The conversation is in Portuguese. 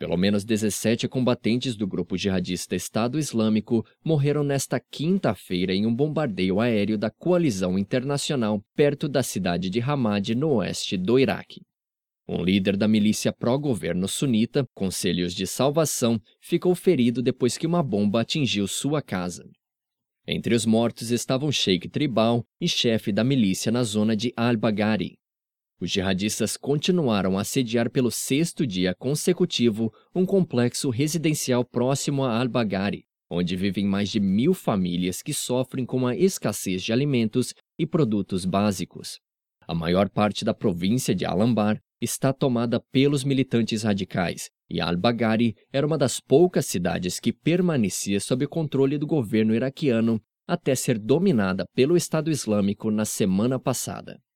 Pelo menos 17 combatentes do grupo jihadista Estado Islâmico morreram nesta quinta-feira em um bombardeio aéreo da coalizão internacional perto da cidade de Hamad, no oeste do Iraque. Um líder da milícia pró-governo sunita, Conselhos de Salvação, ficou ferido depois que uma bomba atingiu sua casa. Entre os mortos estavam Sheikh Tribal e chefe da milícia na zona de Al-Baghari, os jihadistas continuaram a sediar pelo sexto dia consecutivo um complexo residencial próximo a Al-Baghari, onde vivem mais de mil famílias que sofrem com a escassez de alimentos e produtos básicos. A maior parte da província de Al-Anbar está tomada pelos militantes radicais, e Al-Baghari era uma das poucas cidades que permanecia sob controle do governo iraquiano até ser dominada pelo Estado Islâmico na semana passada.